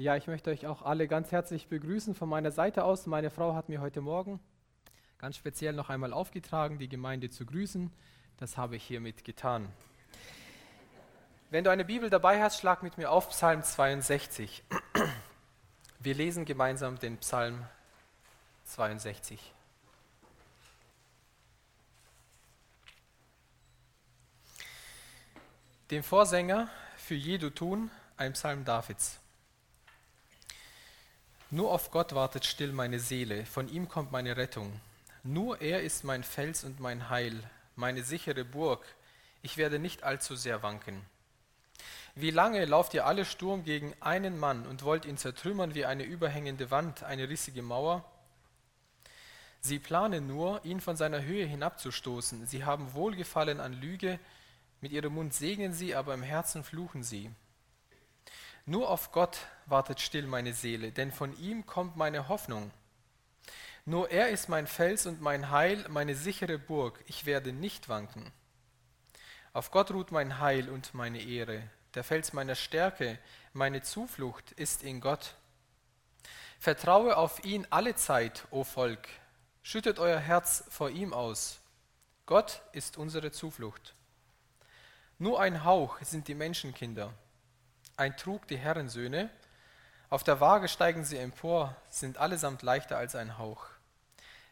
Ja, ich möchte euch auch alle ganz herzlich begrüßen von meiner Seite aus. Meine Frau hat mir heute Morgen ganz speziell noch einmal aufgetragen, die Gemeinde zu grüßen. Das habe ich hiermit getan. Wenn du eine Bibel dabei hast, schlag mit mir auf Psalm 62. Wir lesen gemeinsam den Psalm 62. Dem Vorsänger für Jedutun, ein Psalm Davids. Nur auf Gott wartet still meine Seele, von ihm kommt meine Rettung. Nur er ist mein Fels und mein Heil, meine sichere Burg. Ich werde nicht allzu sehr wanken. Wie lange lauft ihr alle Sturm gegen einen Mann und wollt ihn zertrümmern wie eine überhängende Wand, eine rissige Mauer? Sie planen nur, ihn von seiner Höhe hinabzustoßen. Sie haben Wohlgefallen an Lüge, mit ihrem Mund segnen sie, aber im Herzen fluchen sie. Nur auf Gott wartet still meine Seele, denn von ihm kommt meine Hoffnung. Nur er ist mein Fels und mein Heil, meine sichere Burg, ich werde nicht wanken. Auf Gott ruht mein Heil und meine Ehre, der Fels meiner Stärke, meine Zuflucht ist in Gott. Vertraue auf ihn alle Zeit, o Volk, schüttet euer Herz vor ihm aus. Gott ist unsere Zuflucht. Nur ein Hauch sind die Menschenkinder ein Trug die Herrensöhne. Auf der Waage steigen sie empor, sind allesamt leichter als ein Hauch.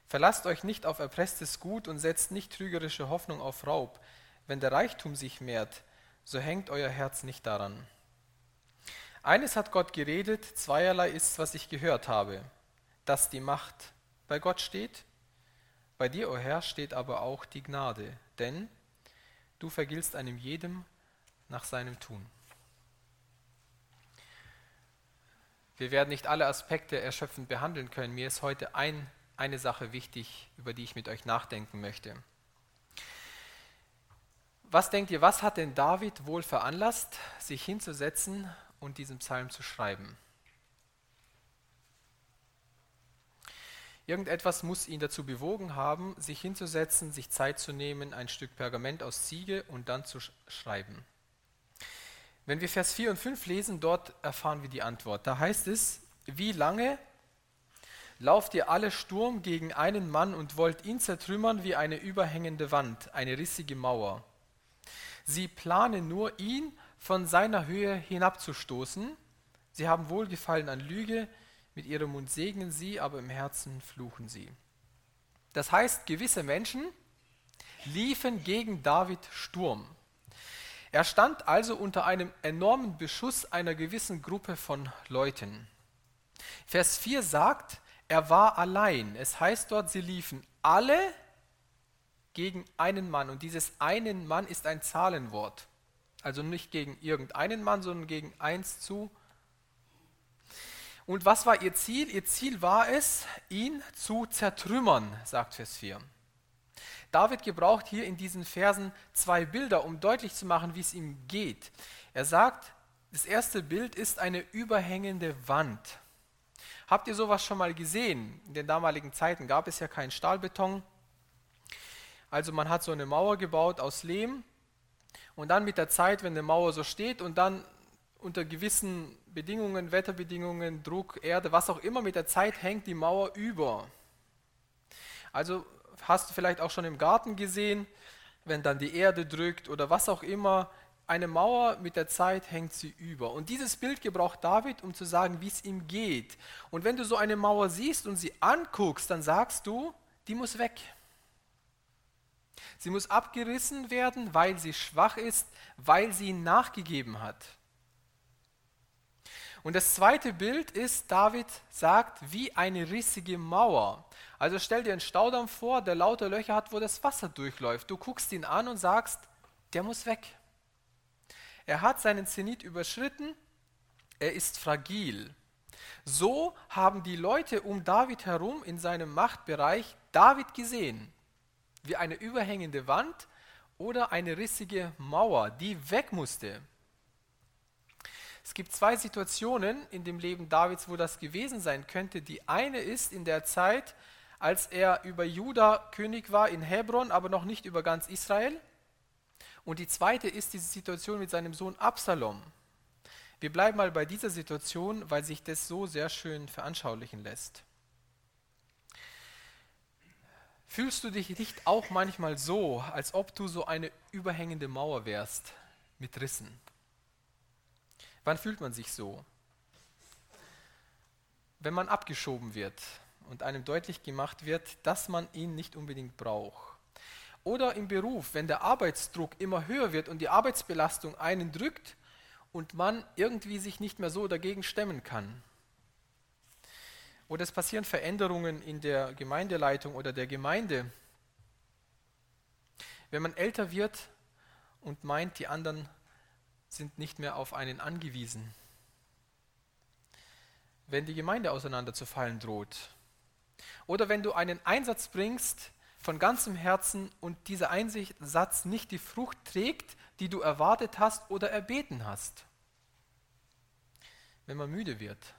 Verlasst euch nicht auf erpresstes Gut und setzt nicht trügerische Hoffnung auf Raub. Wenn der Reichtum sich mehrt, so hängt euer Herz nicht daran. Eines hat Gott geredet, zweierlei ist, was ich gehört habe, dass die Macht bei Gott steht, bei dir, o oh Herr, steht aber auch die Gnade, denn du vergiltst einem jedem nach seinem Tun. Wir werden nicht alle Aspekte erschöpfend behandeln können. Mir ist heute ein, eine Sache wichtig, über die ich mit euch nachdenken möchte. Was denkt ihr, was hat denn David wohl veranlasst, sich hinzusetzen und diesen Psalm zu schreiben? Irgendetwas muss ihn dazu bewogen haben, sich hinzusetzen, sich Zeit zu nehmen, ein Stück Pergament aus Ziege und dann zu schreiben. Wenn wir Vers 4 und 5 lesen, dort erfahren wir die Antwort. Da heißt es, wie lange lauft ihr alle Sturm gegen einen Mann und wollt ihn zertrümmern wie eine überhängende Wand, eine rissige Mauer. Sie planen nur, ihn von seiner Höhe hinabzustoßen. Sie haben Wohlgefallen an Lüge, mit ihrem Mund segnen sie, aber im Herzen fluchen sie. Das heißt, gewisse Menschen liefen gegen David Sturm. Er stand also unter einem enormen Beschuss einer gewissen Gruppe von Leuten. Vers 4 sagt, er war allein. Es heißt dort, sie liefen alle gegen einen Mann. Und dieses einen Mann ist ein Zahlenwort. Also nicht gegen irgendeinen Mann, sondern gegen eins zu. Und was war ihr Ziel? Ihr Ziel war es, ihn zu zertrümmern, sagt Vers 4. David gebraucht hier in diesen Versen zwei Bilder, um deutlich zu machen, wie es ihm geht. Er sagt, das erste Bild ist eine überhängende Wand. Habt ihr sowas schon mal gesehen? In den damaligen Zeiten gab es ja keinen Stahlbeton. Also man hat so eine Mauer gebaut aus Lehm und dann mit der Zeit, wenn eine Mauer so steht und dann unter gewissen Bedingungen, Wetterbedingungen, Druck, Erde, was auch immer, mit der Zeit hängt die Mauer über. Also hast du vielleicht auch schon im Garten gesehen, wenn dann die Erde drückt oder was auch immer, eine Mauer mit der Zeit hängt sie über. Und dieses Bild gebraucht David, um zu sagen, wie es ihm geht. Und wenn du so eine Mauer siehst und sie anguckst, dann sagst du, die muss weg. Sie muss abgerissen werden, weil sie schwach ist, weil sie nachgegeben hat. Und das zweite Bild ist, David sagt, wie eine rissige Mauer. Also stell dir einen Staudamm vor, der lauter Löcher hat, wo das Wasser durchläuft. Du guckst ihn an und sagst, der muss weg. Er hat seinen Zenit überschritten, er ist fragil. So haben die Leute um David herum in seinem Machtbereich David gesehen, wie eine überhängende Wand oder eine rissige Mauer, die weg musste. Es gibt zwei Situationen in dem Leben Davids, wo das gewesen sein könnte. Die eine ist in der Zeit, als er über Juda König war in Hebron, aber noch nicht über ganz Israel. Und die zweite ist diese Situation mit seinem Sohn Absalom. Wir bleiben mal bei dieser Situation, weil sich das so sehr schön veranschaulichen lässt. Fühlst du dich nicht auch manchmal so, als ob du so eine überhängende Mauer wärst mit Rissen? Wann fühlt man sich so? Wenn man abgeschoben wird und einem deutlich gemacht wird, dass man ihn nicht unbedingt braucht. Oder im Beruf, wenn der Arbeitsdruck immer höher wird und die Arbeitsbelastung einen drückt und man irgendwie sich nicht mehr so dagegen stemmen kann. Oder es passieren Veränderungen in der Gemeindeleitung oder der Gemeinde. Wenn man älter wird und meint, die anderen sind nicht mehr auf einen angewiesen. Wenn die Gemeinde auseinanderzufallen droht. Oder wenn du einen Einsatz bringst von ganzem Herzen und dieser Einsatz nicht die Frucht trägt, die du erwartet hast oder erbeten hast. Wenn man müde wird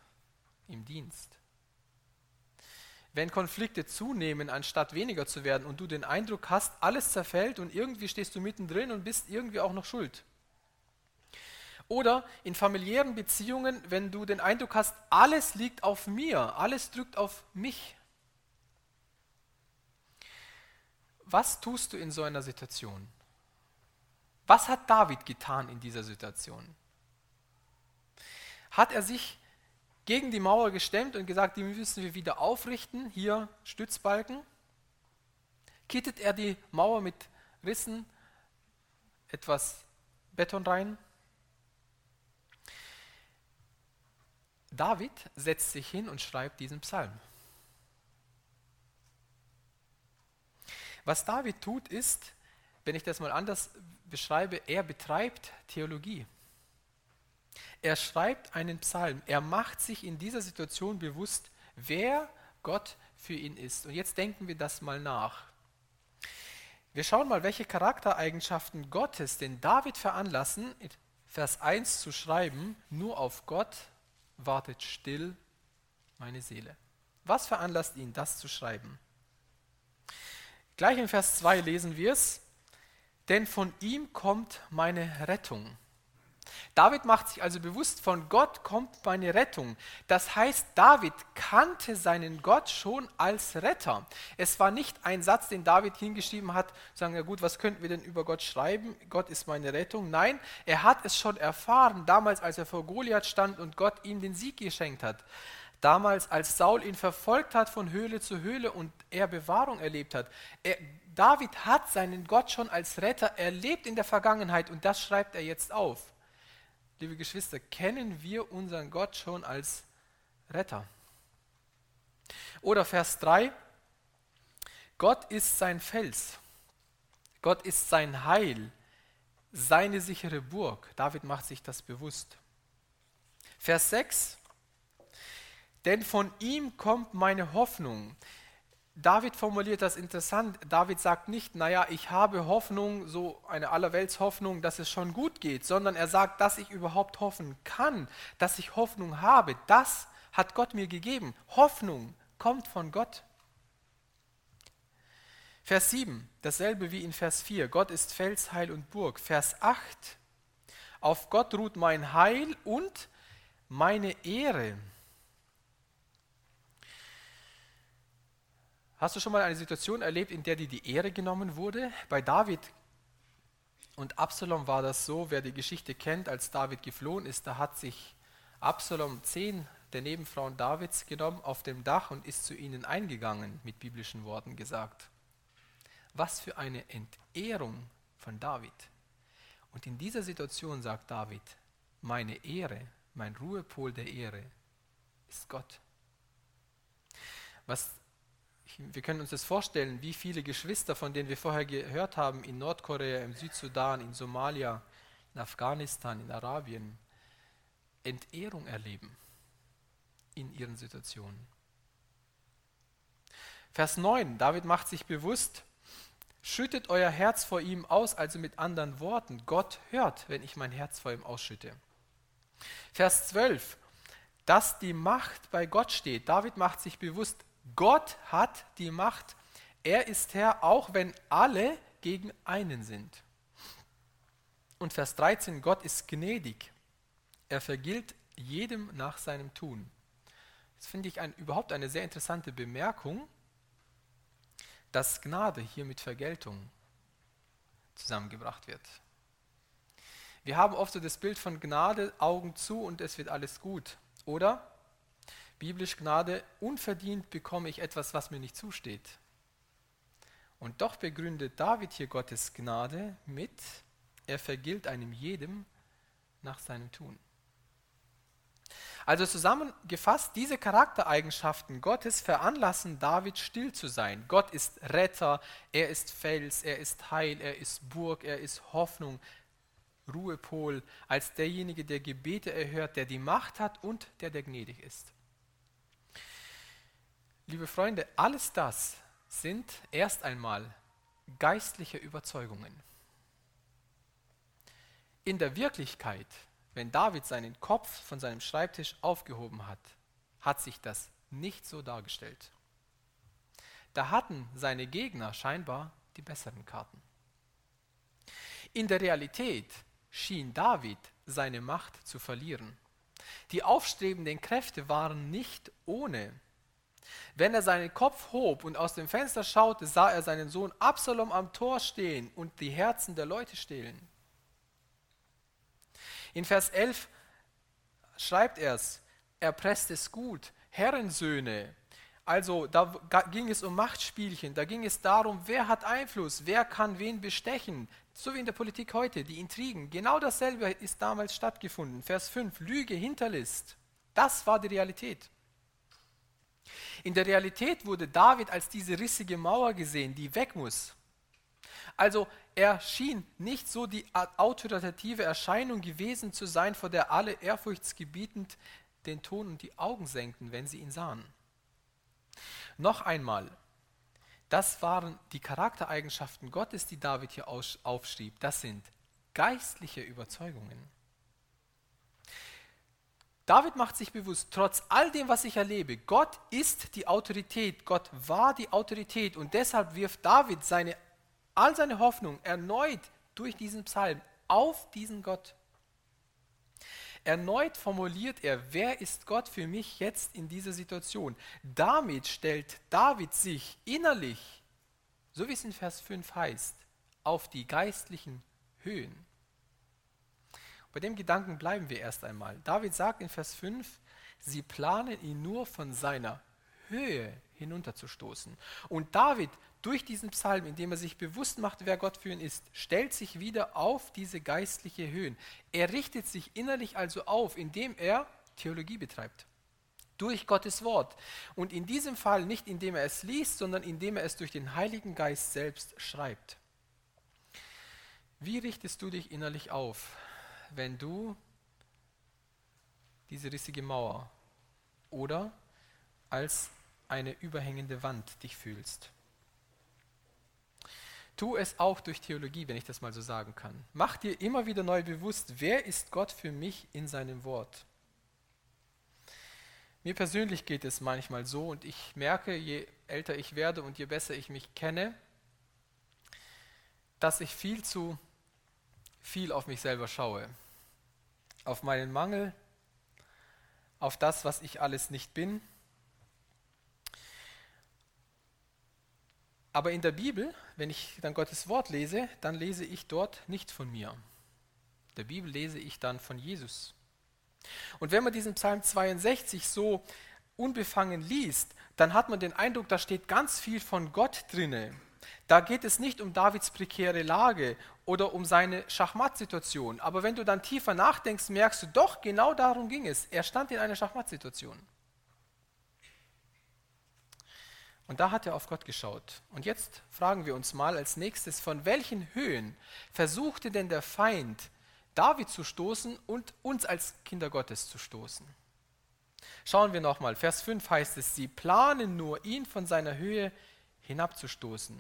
im Dienst wenn Konflikte zunehmen, anstatt weniger zu werden und du den Eindruck hast, alles zerfällt und irgendwie stehst du mittendrin und bist irgendwie auch noch schuld. Oder in familiären Beziehungen, wenn du den Eindruck hast, alles liegt auf mir, alles drückt auf mich. Was tust du in so einer Situation? Was hat David getan in dieser Situation? Hat er sich gegen die Mauer gestemmt und gesagt, die müssen wir wieder aufrichten. Hier Stützbalken. Kittet er die Mauer mit Rissen, etwas Beton rein. David setzt sich hin und schreibt diesen Psalm. Was David tut, ist, wenn ich das mal anders beschreibe, er betreibt Theologie. Er schreibt einen Psalm. Er macht sich in dieser Situation bewusst, wer Gott für ihn ist. Und jetzt denken wir das mal nach. Wir schauen mal, welche Charaktereigenschaften Gottes den David veranlassen, Vers 1 zu schreiben, nur auf Gott wartet still meine Seele. Was veranlasst ihn, das zu schreiben? Gleich in Vers 2 lesen wir es, denn von ihm kommt meine Rettung. David macht sich also bewusst, von Gott kommt meine Rettung. Das heißt, David kannte seinen Gott schon als Retter. Es war nicht ein Satz, den David hingeschrieben hat, sagen, ja gut, was könnten wir denn über Gott schreiben? Gott ist meine Rettung. Nein, er hat es schon erfahren, damals, als er vor Goliath stand und Gott ihm den Sieg geschenkt hat. Damals, als Saul ihn verfolgt hat von Höhle zu Höhle und er Bewahrung erlebt hat. Er, David hat seinen Gott schon als Retter erlebt in der Vergangenheit und das schreibt er jetzt auf liebe Geschwister, kennen wir unseren Gott schon als Retter. Oder Vers 3, Gott ist sein Fels, Gott ist sein Heil, seine sichere Burg. David macht sich das bewusst. Vers 6, denn von ihm kommt meine Hoffnung. David formuliert das interessant. David sagt nicht, naja, ich habe Hoffnung, so eine Allerweltshoffnung, dass es schon gut geht, sondern er sagt, dass ich überhaupt hoffen kann, dass ich Hoffnung habe. Das hat Gott mir gegeben. Hoffnung kommt von Gott. Vers 7, dasselbe wie in Vers 4. Gott ist Fels, Heil und Burg. Vers 8, auf Gott ruht mein Heil und meine Ehre. Hast du schon mal eine Situation erlebt, in der dir die Ehre genommen wurde? Bei David und Absalom war das so, wer die Geschichte kennt, als David geflohen ist, da hat sich Absalom zehn der Nebenfrauen Davids genommen auf dem Dach und ist zu ihnen eingegangen, mit biblischen Worten gesagt. Was für eine Entehrung von David. Und in dieser Situation sagt David, meine Ehre, mein Ruhepol der Ehre ist Gott. Was wir können uns das vorstellen, wie viele Geschwister, von denen wir vorher gehört haben, in Nordkorea, im Südsudan, in Somalia, in Afghanistan, in Arabien, Entehrung erleben in ihren Situationen. Vers 9, David macht sich bewusst, schüttet euer Herz vor ihm aus, also mit anderen Worten, Gott hört, wenn ich mein Herz vor ihm ausschütte. Vers 12, dass die Macht bei Gott steht. David macht sich bewusst, Gott hat die Macht. Er ist Herr, auch wenn alle gegen einen sind. Und Vers 13, Gott ist gnädig. Er vergilt jedem nach seinem Tun. Das finde ich ein, überhaupt eine sehr interessante Bemerkung, dass Gnade hier mit Vergeltung zusammengebracht wird. Wir haben oft so das Bild von Gnade, Augen zu und es wird alles gut. Oder biblisch Gnade, unverdient bekomme ich etwas, was mir nicht zusteht. Und doch begründet David hier Gottes Gnade mit, er vergilt einem jedem nach seinem Tun. Also zusammengefasst, diese Charaktereigenschaften Gottes veranlassen David still zu sein. Gott ist Retter, er ist Fels, er ist Heil, er ist Burg, er ist Hoffnung, Ruhepol, als derjenige, der Gebete erhört, der die Macht hat und der, der gnädig ist. Liebe Freunde, alles das sind erst einmal geistliche Überzeugungen. In der Wirklichkeit wenn David seinen Kopf von seinem Schreibtisch aufgehoben hat, hat sich das nicht so dargestellt. Da hatten seine Gegner scheinbar die besseren Karten. In der Realität schien David seine Macht zu verlieren. Die aufstrebenden Kräfte waren nicht ohne. Wenn er seinen Kopf hob und aus dem Fenster schaute, sah er seinen Sohn Absalom am Tor stehen und die Herzen der Leute stehlen. In Vers 11 schreibt er es, er presst es gut, Herrensöhne. Also da ging es um Machtspielchen, da ging es darum, wer hat Einfluss, wer kann wen bestechen. So wie in der Politik heute, die Intrigen. Genau dasselbe ist damals stattgefunden. Vers 5, Lüge, Hinterlist. Das war die Realität. In der Realität wurde David als diese rissige Mauer gesehen, die weg muss. Also er schien nicht so die autoritative Erscheinung gewesen zu sein, vor der alle ehrfurchtsgebietend den Ton und die Augen senkten, wenn sie ihn sahen. Noch einmal, das waren die Charaktereigenschaften Gottes, die David hier aufschrieb. Das sind geistliche Überzeugungen. David macht sich bewusst, trotz all dem, was ich erlebe, Gott ist die Autorität, Gott war die Autorität und deshalb wirft David seine all seine Hoffnung erneut durch diesen Psalm auf diesen Gott. Erneut formuliert er, wer ist Gott für mich jetzt in dieser Situation? Damit stellt David sich innerlich, so wie es in Vers 5 heißt, auf die geistlichen Höhen. Bei dem Gedanken bleiben wir erst einmal. David sagt in Vers 5, sie planen ihn nur von seiner Höhe hinunterzustoßen. Und David durch diesen Psalm, indem er sich bewusst macht, wer Gott für ihn ist, stellt sich wieder auf diese geistliche Höhen. Er richtet sich innerlich also auf, indem er Theologie betreibt. Durch Gottes Wort. Und in diesem Fall nicht indem er es liest, sondern indem er es durch den Heiligen Geist selbst schreibt. Wie richtest du dich innerlich auf, wenn du diese rissige Mauer oder als eine überhängende Wand dich fühlst? Tu es auch durch Theologie, wenn ich das mal so sagen kann. Mach dir immer wieder neu bewusst, wer ist Gott für mich in seinem Wort. Mir persönlich geht es manchmal so und ich merke, je älter ich werde und je besser ich mich kenne, dass ich viel zu viel auf mich selber schaue. Auf meinen Mangel, auf das, was ich alles nicht bin Aber in der Bibel, wenn ich dann Gottes Wort lese, dann lese ich dort nicht von mir. In der Bibel lese ich dann von Jesus. Und wenn man diesen Psalm 62 so unbefangen liest, dann hat man den Eindruck, da steht ganz viel von Gott drinne. Da geht es nicht um Davids prekäre Lage oder um seine Schachmattsituation. Aber wenn du dann tiefer nachdenkst, merkst du doch, genau darum ging es. Er stand in einer Schachmattsituation. Und da hat er auf Gott geschaut. Und jetzt fragen wir uns mal als nächstes, von welchen Höhen versuchte denn der Feind, David zu stoßen und uns als Kinder Gottes zu stoßen? Schauen wir nochmal, Vers 5 heißt es, sie planen nur, ihn von seiner Höhe hinabzustoßen.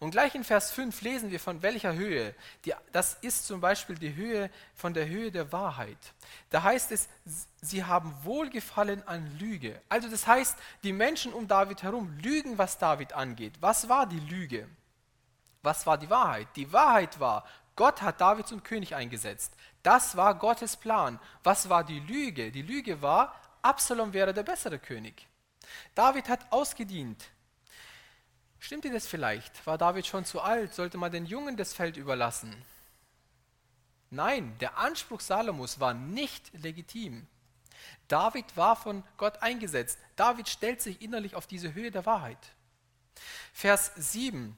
Und gleich in Vers 5 lesen wir von welcher Höhe. Die, das ist zum Beispiel die Höhe von der Höhe der Wahrheit. Da heißt es, sie haben Wohlgefallen an Lüge. Also das heißt, die Menschen um David herum lügen, was David angeht. Was war die Lüge? Was war die Wahrheit? Die Wahrheit war, Gott hat David zum König eingesetzt. Das war Gottes Plan. Was war die Lüge? Die Lüge war, Absalom wäre der bessere König. David hat ausgedient. Stimmte das vielleicht? War David schon zu alt? Sollte man den Jungen das Feld überlassen? Nein, der Anspruch Salomos war nicht legitim. David war von Gott eingesetzt. David stellt sich innerlich auf diese Höhe der Wahrheit. Vers 7.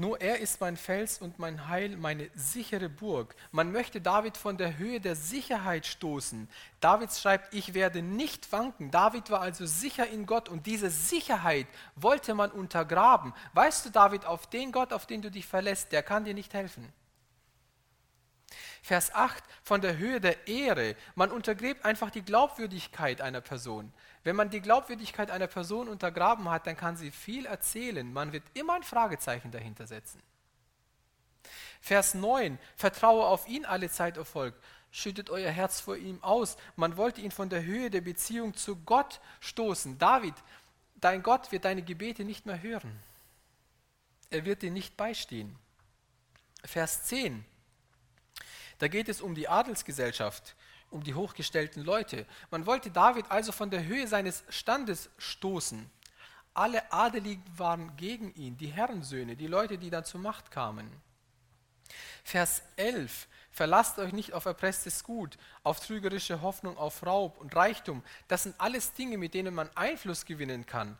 Nur er ist mein Fels und mein Heil, meine sichere Burg. Man möchte David von der Höhe der Sicherheit stoßen. David schreibt, ich werde nicht wanken. David war also sicher in Gott und diese Sicherheit wollte man untergraben. Weißt du, David, auf den Gott, auf den du dich verlässt, der kann dir nicht helfen. Vers 8, von der Höhe der Ehre. Man untergräbt einfach die Glaubwürdigkeit einer Person. Wenn man die Glaubwürdigkeit einer Person untergraben hat, dann kann sie viel erzählen. Man wird immer ein Fragezeichen dahinter setzen. Vers 9, vertraue auf ihn alle Zeit Erfolg. Schüttet euer Herz vor ihm aus. Man wollte ihn von der Höhe der Beziehung zu Gott stoßen. David, dein Gott wird deine Gebete nicht mehr hören. Er wird dir nicht beistehen. Vers 10, da geht es um die Adelsgesellschaft, um die hochgestellten Leute. Man wollte David also von der Höhe seines Standes stoßen. Alle Adeligen waren gegen ihn, die Herrensöhne, die Leute, die dann zur Macht kamen. Vers 11. Verlasst euch nicht auf erpresstes Gut, auf trügerische Hoffnung, auf Raub und Reichtum. Das sind alles Dinge, mit denen man Einfluss gewinnen kann.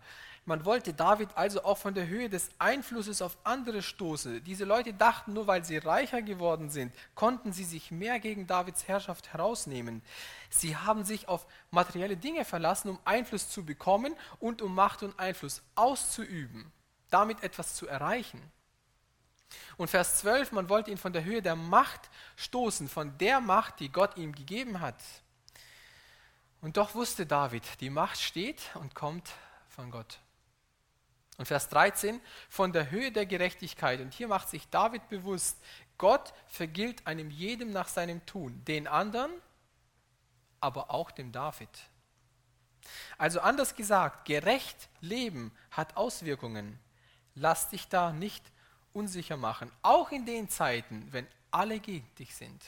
Man wollte David also auch von der Höhe des Einflusses auf andere stoßen. Diese Leute dachten, nur weil sie reicher geworden sind, konnten sie sich mehr gegen Davids Herrschaft herausnehmen. Sie haben sich auf materielle Dinge verlassen, um Einfluss zu bekommen und um Macht und Einfluss auszuüben, damit etwas zu erreichen. Und Vers 12, man wollte ihn von der Höhe der Macht stoßen, von der Macht, die Gott ihm gegeben hat. Und doch wusste David, die Macht steht und kommt von Gott. Und Vers 13, von der Höhe der Gerechtigkeit. Und hier macht sich David bewusst, Gott vergilt einem jedem nach seinem Tun, den anderen, aber auch dem David. Also anders gesagt, gerecht leben hat Auswirkungen. Lass dich da nicht unsicher machen, auch in den Zeiten, wenn alle gegen dich sind.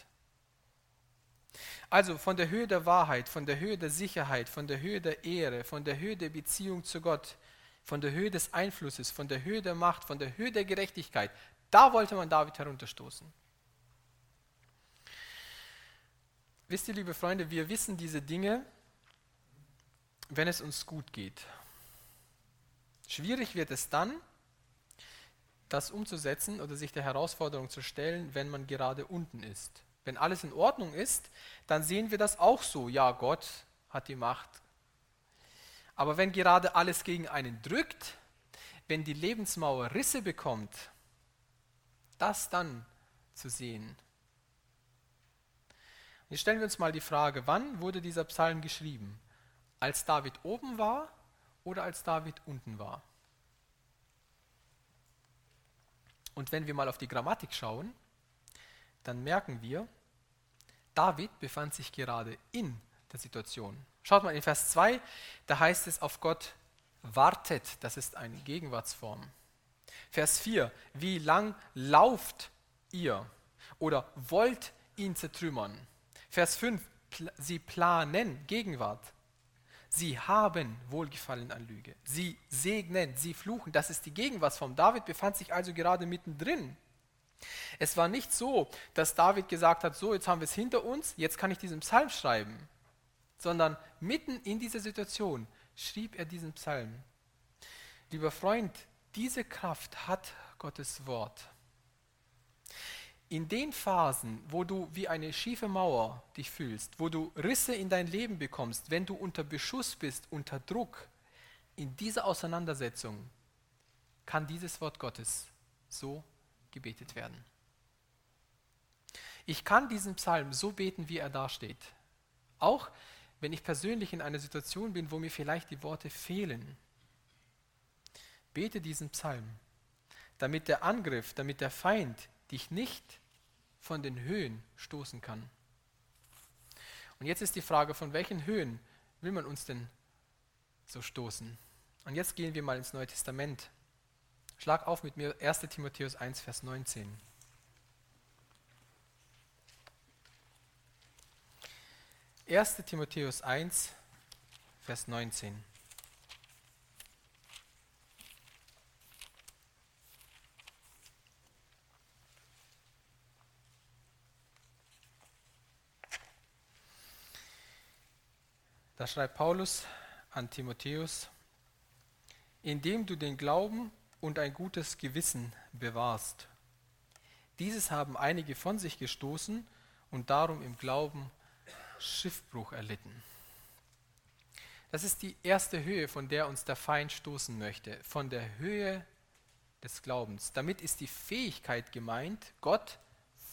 Also von der Höhe der Wahrheit, von der Höhe der Sicherheit, von der Höhe der Ehre, von der Höhe der Beziehung zu Gott von der Höhe des Einflusses, von der Höhe der Macht, von der Höhe der Gerechtigkeit. Da wollte man David herunterstoßen. Wisst ihr, liebe Freunde, wir wissen diese Dinge, wenn es uns gut geht. Schwierig wird es dann, das umzusetzen oder sich der Herausforderung zu stellen, wenn man gerade unten ist. Wenn alles in Ordnung ist, dann sehen wir das auch so. Ja, Gott hat die Macht, aber wenn gerade alles gegen einen drückt, wenn die Lebensmauer Risse bekommt, das dann zu sehen. Jetzt stellen wir uns mal die Frage, wann wurde dieser Psalm geschrieben? Als David oben war oder als David unten war? Und wenn wir mal auf die Grammatik schauen, dann merken wir, David befand sich gerade in der Situation. Schaut mal in Vers 2, da heißt es, auf Gott wartet, das ist eine Gegenwartsform. Vers 4, wie lang lauft ihr oder wollt ihn zertrümmern? Vers 5, sie planen Gegenwart. Sie haben Wohlgefallen an Lüge. Sie segnen, sie fluchen. Das ist die Gegenwartsform. David befand sich also gerade mittendrin. Es war nicht so, dass David gesagt hat, so, jetzt haben wir es hinter uns, jetzt kann ich diesen Psalm schreiben sondern mitten in dieser Situation schrieb er diesen Psalm. Lieber Freund, diese Kraft hat Gottes Wort. In den Phasen, wo du wie eine schiefe Mauer dich fühlst, wo du Risse in dein Leben bekommst, wenn du unter Beschuss bist, unter Druck, in dieser Auseinandersetzung kann dieses Wort Gottes so gebetet werden. Ich kann diesen Psalm so beten, wie er dasteht. Auch wenn ich persönlich in einer Situation bin, wo mir vielleicht die Worte fehlen. Bete diesen Psalm, damit der Angriff, damit der Feind dich nicht von den Höhen stoßen kann. Und jetzt ist die Frage, von welchen Höhen will man uns denn so stoßen? Und jetzt gehen wir mal ins Neue Testament. Schlag auf mit mir 1 Timotheus 1, Vers 19. 1. Timotheus 1, Vers 19. Da schreibt Paulus an Timotheus, indem du den Glauben und ein gutes Gewissen bewahrst. Dieses haben einige von sich gestoßen und darum im Glauben Schiffbruch erlitten. Das ist die erste Höhe, von der uns der Feind stoßen möchte, von der Höhe des Glaubens. Damit ist die Fähigkeit gemeint, Gott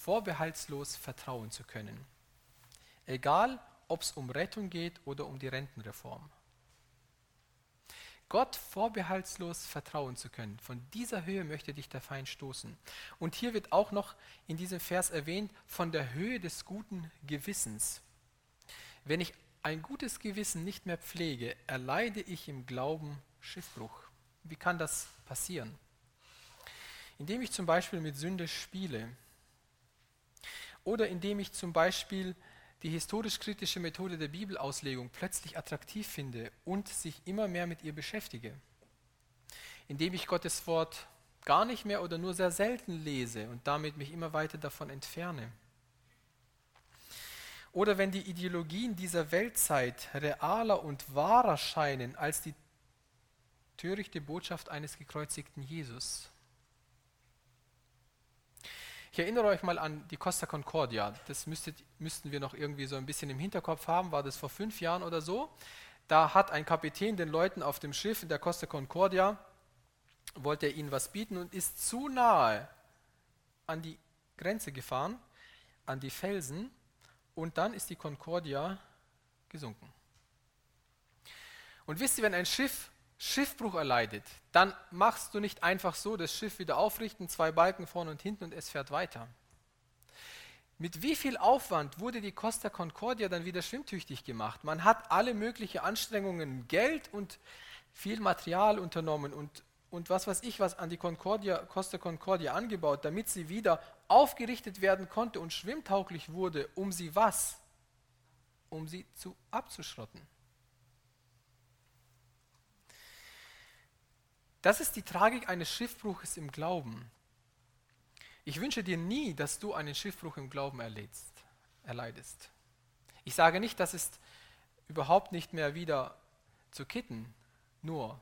vorbehaltslos vertrauen zu können. Egal, ob es um Rettung geht oder um die Rentenreform. Gott vorbehaltslos vertrauen zu können. Von dieser Höhe möchte dich der Feind stoßen. Und hier wird auch noch in diesem Vers erwähnt von der Höhe des guten Gewissens. Wenn ich ein gutes Gewissen nicht mehr pflege, erleide ich im Glauben Schiffbruch. Wie kann das passieren? Indem ich zum Beispiel mit Sünde spiele oder indem ich zum Beispiel die historisch-kritische Methode der Bibelauslegung plötzlich attraktiv finde und sich immer mehr mit ihr beschäftige. Indem ich Gottes Wort gar nicht mehr oder nur sehr selten lese und damit mich immer weiter davon entferne. Oder wenn die Ideologien dieser Weltzeit realer und wahrer scheinen als die törichte Botschaft eines gekreuzigten Jesus. Ich erinnere euch mal an die Costa Concordia. Das müsstet, müssten wir noch irgendwie so ein bisschen im Hinterkopf haben. War das vor fünf Jahren oder so? Da hat ein Kapitän den Leuten auf dem Schiff in der Costa Concordia, wollte er ihnen was bieten und ist zu nahe an die Grenze gefahren, an die Felsen, und dann ist die Concordia gesunken. Und wisst ihr, wenn ein Schiff Schiffbruch erleidet, dann machst du nicht einfach so das Schiff wieder aufrichten, zwei Balken vorne und hinten und es fährt weiter. Mit wie viel Aufwand wurde die Costa Concordia dann wieder schwimmtüchtig gemacht? Man hat alle möglichen Anstrengungen, Geld und viel Material unternommen und, und was weiß ich was an die Concordia, Costa Concordia angebaut, damit sie wieder aufgerichtet werden konnte und schwimmtauglich wurde, um sie was? Um sie zu abzuschrotten. Das ist die Tragik eines Schiffbruches im Glauben. Ich wünsche dir nie, dass du einen Schiffbruch im Glauben erlebst, erleidest. Ich sage nicht, dass es überhaupt nicht mehr wieder zu kitten, nur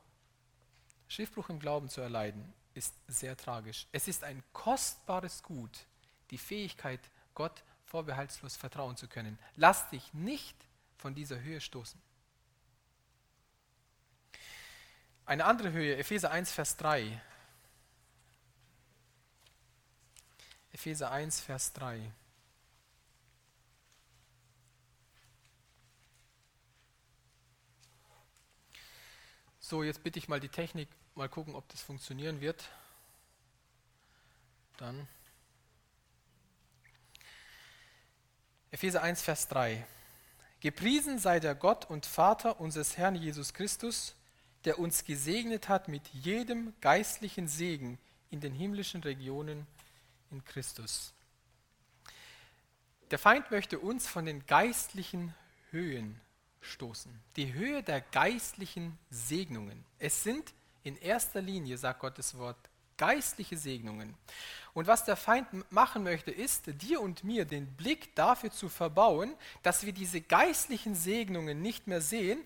Schiffbruch im Glauben zu erleiden ist sehr tragisch. Es ist ein kostbares Gut, die Fähigkeit, Gott vorbehaltslos vertrauen zu können. Lass dich nicht von dieser Höhe stoßen. Eine andere Höhe, Epheser 1, Vers 3. Epheser 1, Vers 3. So, jetzt bitte ich mal die Technik, mal gucken, ob das funktionieren wird. Dann. Epheser 1, Vers 3. Gepriesen sei der Gott und Vater unseres Herrn Jesus Christus, der uns gesegnet hat mit jedem geistlichen Segen in den himmlischen Regionen in Christus. Der Feind möchte uns von den geistlichen Höhen stoßen. Die Höhe der geistlichen Segnungen. Es sind in erster Linie, sagt Gottes Wort, geistliche Segnungen. Und was der Feind machen möchte, ist, dir und mir den Blick dafür zu verbauen, dass wir diese geistlichen Segnungen nicht mehr sehen,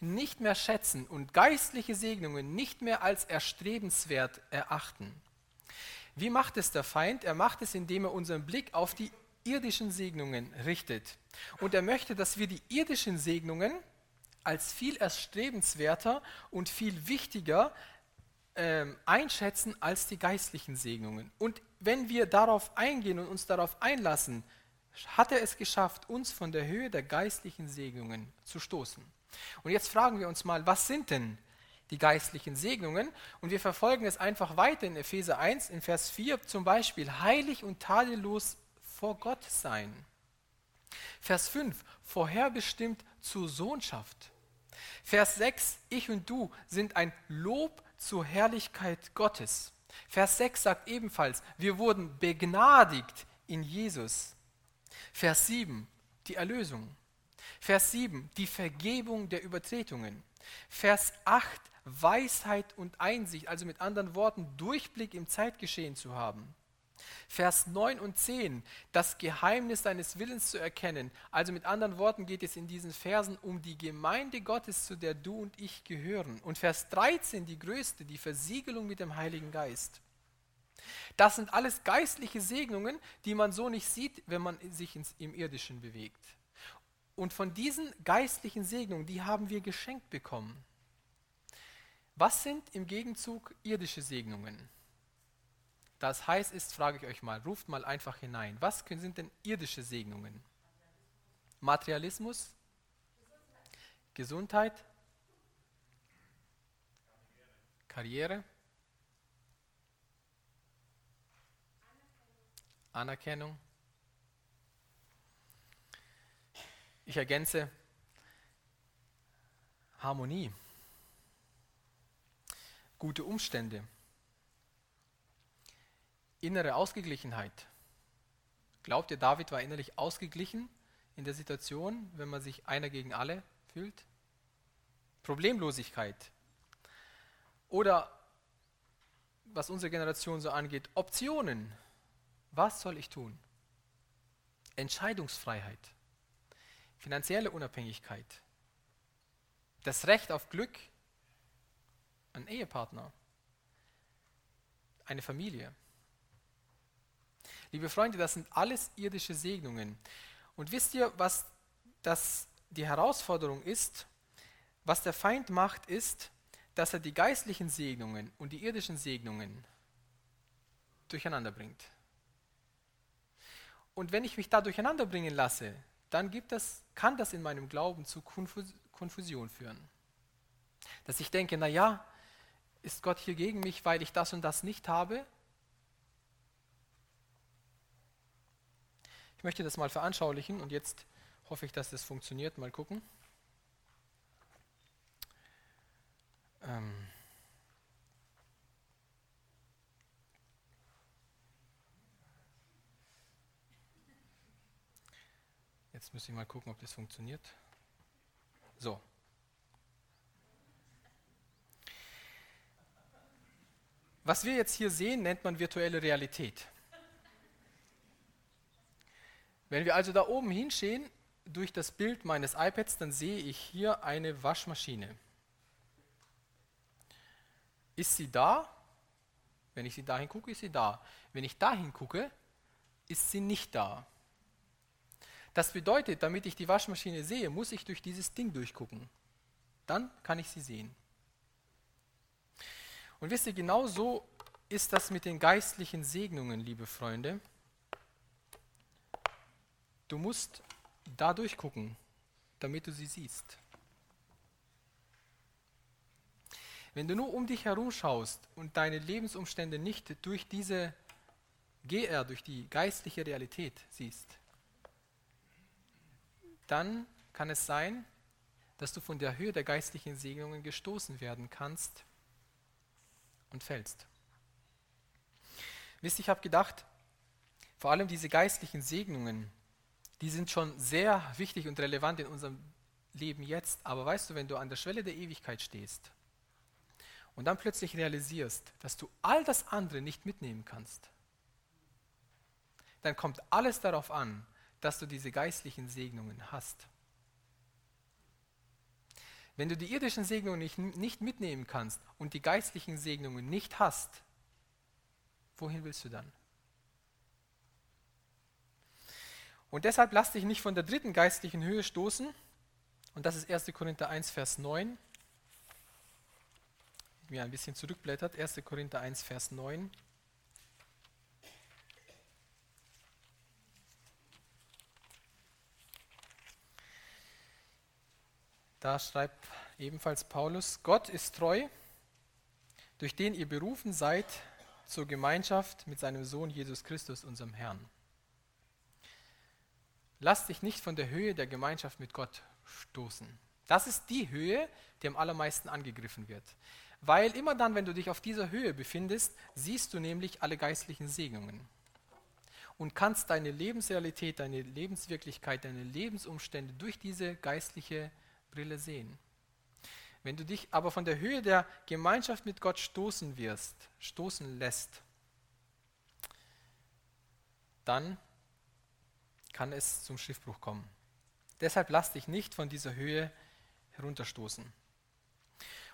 nicht mehr schätzen und geistliche Segnungen nicht mehr als erstrebenswert erachten. Wie macht es der Feind? Er macht es, indem er unseren Blick auf die irdischen Segnungen richtet. Und er möchte, dass wir die irdischen Segnungen als viel erstrebenswerter und viel wichtiger äh, einschätzen als die geistlichen Segnungen. Und wenn wir darauf eingehen und uns darauf einlassen, hat er es geschafft, uns von der Höhe der geistlichen Segnungen zu stoßen. Und jetzt fragen wir uns mal, was sind denn die geistlichen Segnungen? Und wir verfolgen es einfach weiter in Epheser 1, in Vers 4 zum Beispiel, heilig und tadellos vor Gott sein. Vers 5, vorherbestimmt zur Sohnschaft. Vers 6, ich und du sind ein Lob zur Herrlichkeit Gottes. Vers 6 sagt ebenfalls, wir wurden begnadigt in Jesus. Vers 7, die Erlösung. Vers 7, die Vergebung der Übertretungen. Vers 8, Weisheit und Einsicht, also mit anderen Worten, Durchblick im Zeitgeschehen zu haben. Vers 9 und 10, das Geheimnis deines Willens zu erkennen. Also mit anderen Worten geht es in diesen Versen um die Gemeinde Gottes, zu der du und ich gehören. Und Vers 13, die größte, die Versiegelung mit dem Heiligen Geist. Das sind alles geistliche Segnungen, die man so nicht sieht, wenn man sich ins, im Irdischen bewegt. Und von diesen geistlichen Segnungen, die haben wir geschenkt bekommen. Was sind im Gegenzug irdische Segnungen? Das heiß ist, frage ich euch mal, ruft mal einfach hinein. Was sind denn irdische Segnungen? Materialismus? Gesundheit? Karriere? Anerkennung? Ich ergänze Harmonie, gute Umstände, innere Ausgeglichenheit. Glaubt ihr, David war innerlich ausgeglichen in der Situation, wenn man sich einer gegen alle fühlt? Problemlosigkeit. Oder was unsere Generation so angeht, Optionen. Was soll ich tun? Entscheidungsfreiheit, finanzielle Unabhängigkeit, das Recht auf Glück, ein Ehepartner, eine Familie. Liebe Freunde, das sind alles irdische Segnungen. Und wisst ihr, was das die Herausforderung ist? Was der Feind macht, ist, dass er die geistlichen Segnungen und die irdischen Segnungen durcheinander bringt. Und wenn ich mich da durcheinander bringen lasse, dann gibt das, kann das in meinem Glauben zu Konfusion führen. Dass ich denke, naja, ist Gott hier gegen mich, weil ich das und das nicht habe? Ich möchte das mal veranschaulichen und jetzt hoffe ich, dass das funktioniert. Mal gucken. Ähm jetzt muss ich mal gucken, ob das funktioniert. So. Was wir jetzt hier sehen, nennt man virtuelle Realität. Wenn wir also da oben hinstehen, durch das Bild meines iPads, dann sehe ich hier eine Waschmaschine. Ist sie da? Wenn ich sie dahin gucke, ist sie da. Wenn ich dahin gucke, ist sie nicht da. Das bedeutet, damit ich die Waschmaschine sehe, muss ich durch dieses Ding durchgucken. Dann kann ich sie sehen. Und wisst ihr, genau so ist das mit den geistlichen Segnungen, liebe Freunde. Du musst da durchgucken, damit du sie siehst. Wenn du nur um dich herum schaust und deine Lebensumstände nicht durch diese GR, durch die geistliche Realität siehst, dann kann es sein, dass du von der Höhe der geistlichen Segnungen gestoßen werden kannst und fällst. Wisst ihr, ich habe gedacht, vor allem diese geistlichen Segnungen, die sind schon sehr wichtig und relevant in unserem Leben jetzt. Aber weißt du, wenn du an der Schwelle der Ewigkeit stehst und dann plötzlich realisierst, dass du all das andere nicht mitnehmen kannst, dann kommt alles darauf an, dass du diese geistlichen Segnungen hast. Wenn du die irdischen Segnungen nicht, nicht mitnehmen kannst und die geistlichen Segnungen nicht hast, wohin willst du dann? Und deshalb lass dich nicht von der dritten geistlichen Höhe stoßen. Und das ist 1. Korinther 1, Vers 9. Mir ein bisschen zurückblättert. 1. Korinther 1, Vers 9. Da schreibt ebenfalls Paulus, Gott ist treu, durch den ihr berufen seid zur Gemeinschaft mit seinem Sohn Jesus Christus, unserem Herrn. Lass dich nicht von der Höhe der Gemeinschaft mit Gott stoßen. Das ist die Höhe, die am allermeisten angegriffen wird. Weil immer dann, wenn du dich auf dieser Höhe befindest, siehst du nämlich alle geistlichen Segnungen. und kannst deine Lebensrealität, deine Lebenswirklichkeit, deine Lebensumstände durch diese geistliche Brille sehen. Wenn du dich aber von der Höhe der Gemeinschaft mit Gott stoßen wirst, stoßen lässt, dann kann es zum Schiffbruch kommen. Deshalb lass dich nicht von dieser Höhe herunterstoßen.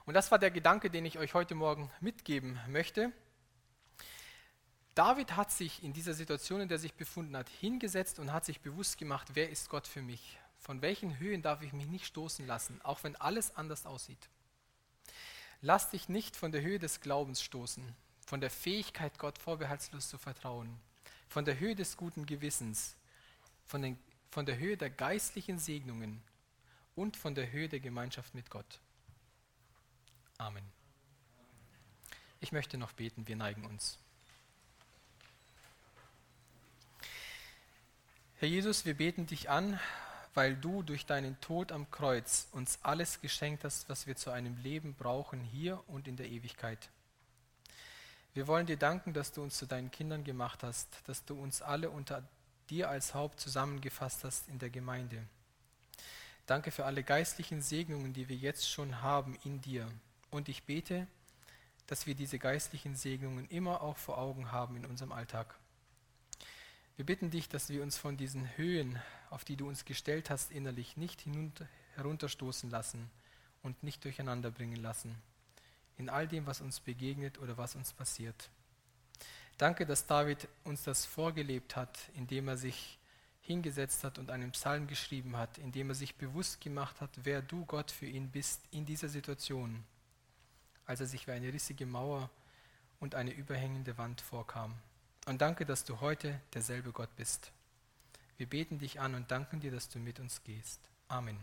Und das war der Gedanke, den ich euch heute Morgen mitgeben möchte. David hat sich in dieser Situation, in der er sich befunden hat, hingesetzt und hat sich bewusst gemacht, wer ist Gott für mich? Von welchen Höhen darf ich mich nicht stoßen lassen, auch wenn alles anders aussieht? Lass dich nicht von der Höhe des Glaubens stoßen, von der Fähigkeit, Gott vorbehaltslos zu vertrauen, von der Höhe des guten Gewissens, von, den, von der Höhe der geistlichen Segnungen und von der Höhe der Gemeinschaft mit Gott. Amen. Ich möchte noch beten, wir neigen uns. Herr Jesus, wir beten dich an, weil du durch deinen Tod am Kreuz uns alles geschenkt hast, was wir zu einem Leben brauchen, hier und in der Ewigkeit. Wir wollen dir danken, dass du uns zu deinen Kindern gemacht hast, dass du uns alle unter dir als Haupt zusammengefasst hast in der Gemeinde. Danke für alle geistlichen Segnungen, die wir jetzt schon haben in dir. Und ich bete, dass wir diese geistlichen Segnungen immer auch vor Augen haben in unserem Alltag. Wir bitten dich, dass wir uns von diesen Höhen, auf die du uns gestellt hast, innerlich nicht herunterstoßen lassen und nicht durcheinander bringen lassen, in all dem, was uns begegnet oder was uns passiert. Danke, dass David uns das vorgelebt hat, indem er sich hingesetzt hat und einen Psalm geschrieben hat, indem er sich bewusst gemacht hat, wer du Gott für ihn bist in dieser Situation, als er sich wie eine rissige Mauer und eine überhängende Wand vorkam. Und danke, dass du heute derselbe Gott bist. Wir beten dich an und danken dir, dass du mit uns gehst. Amen.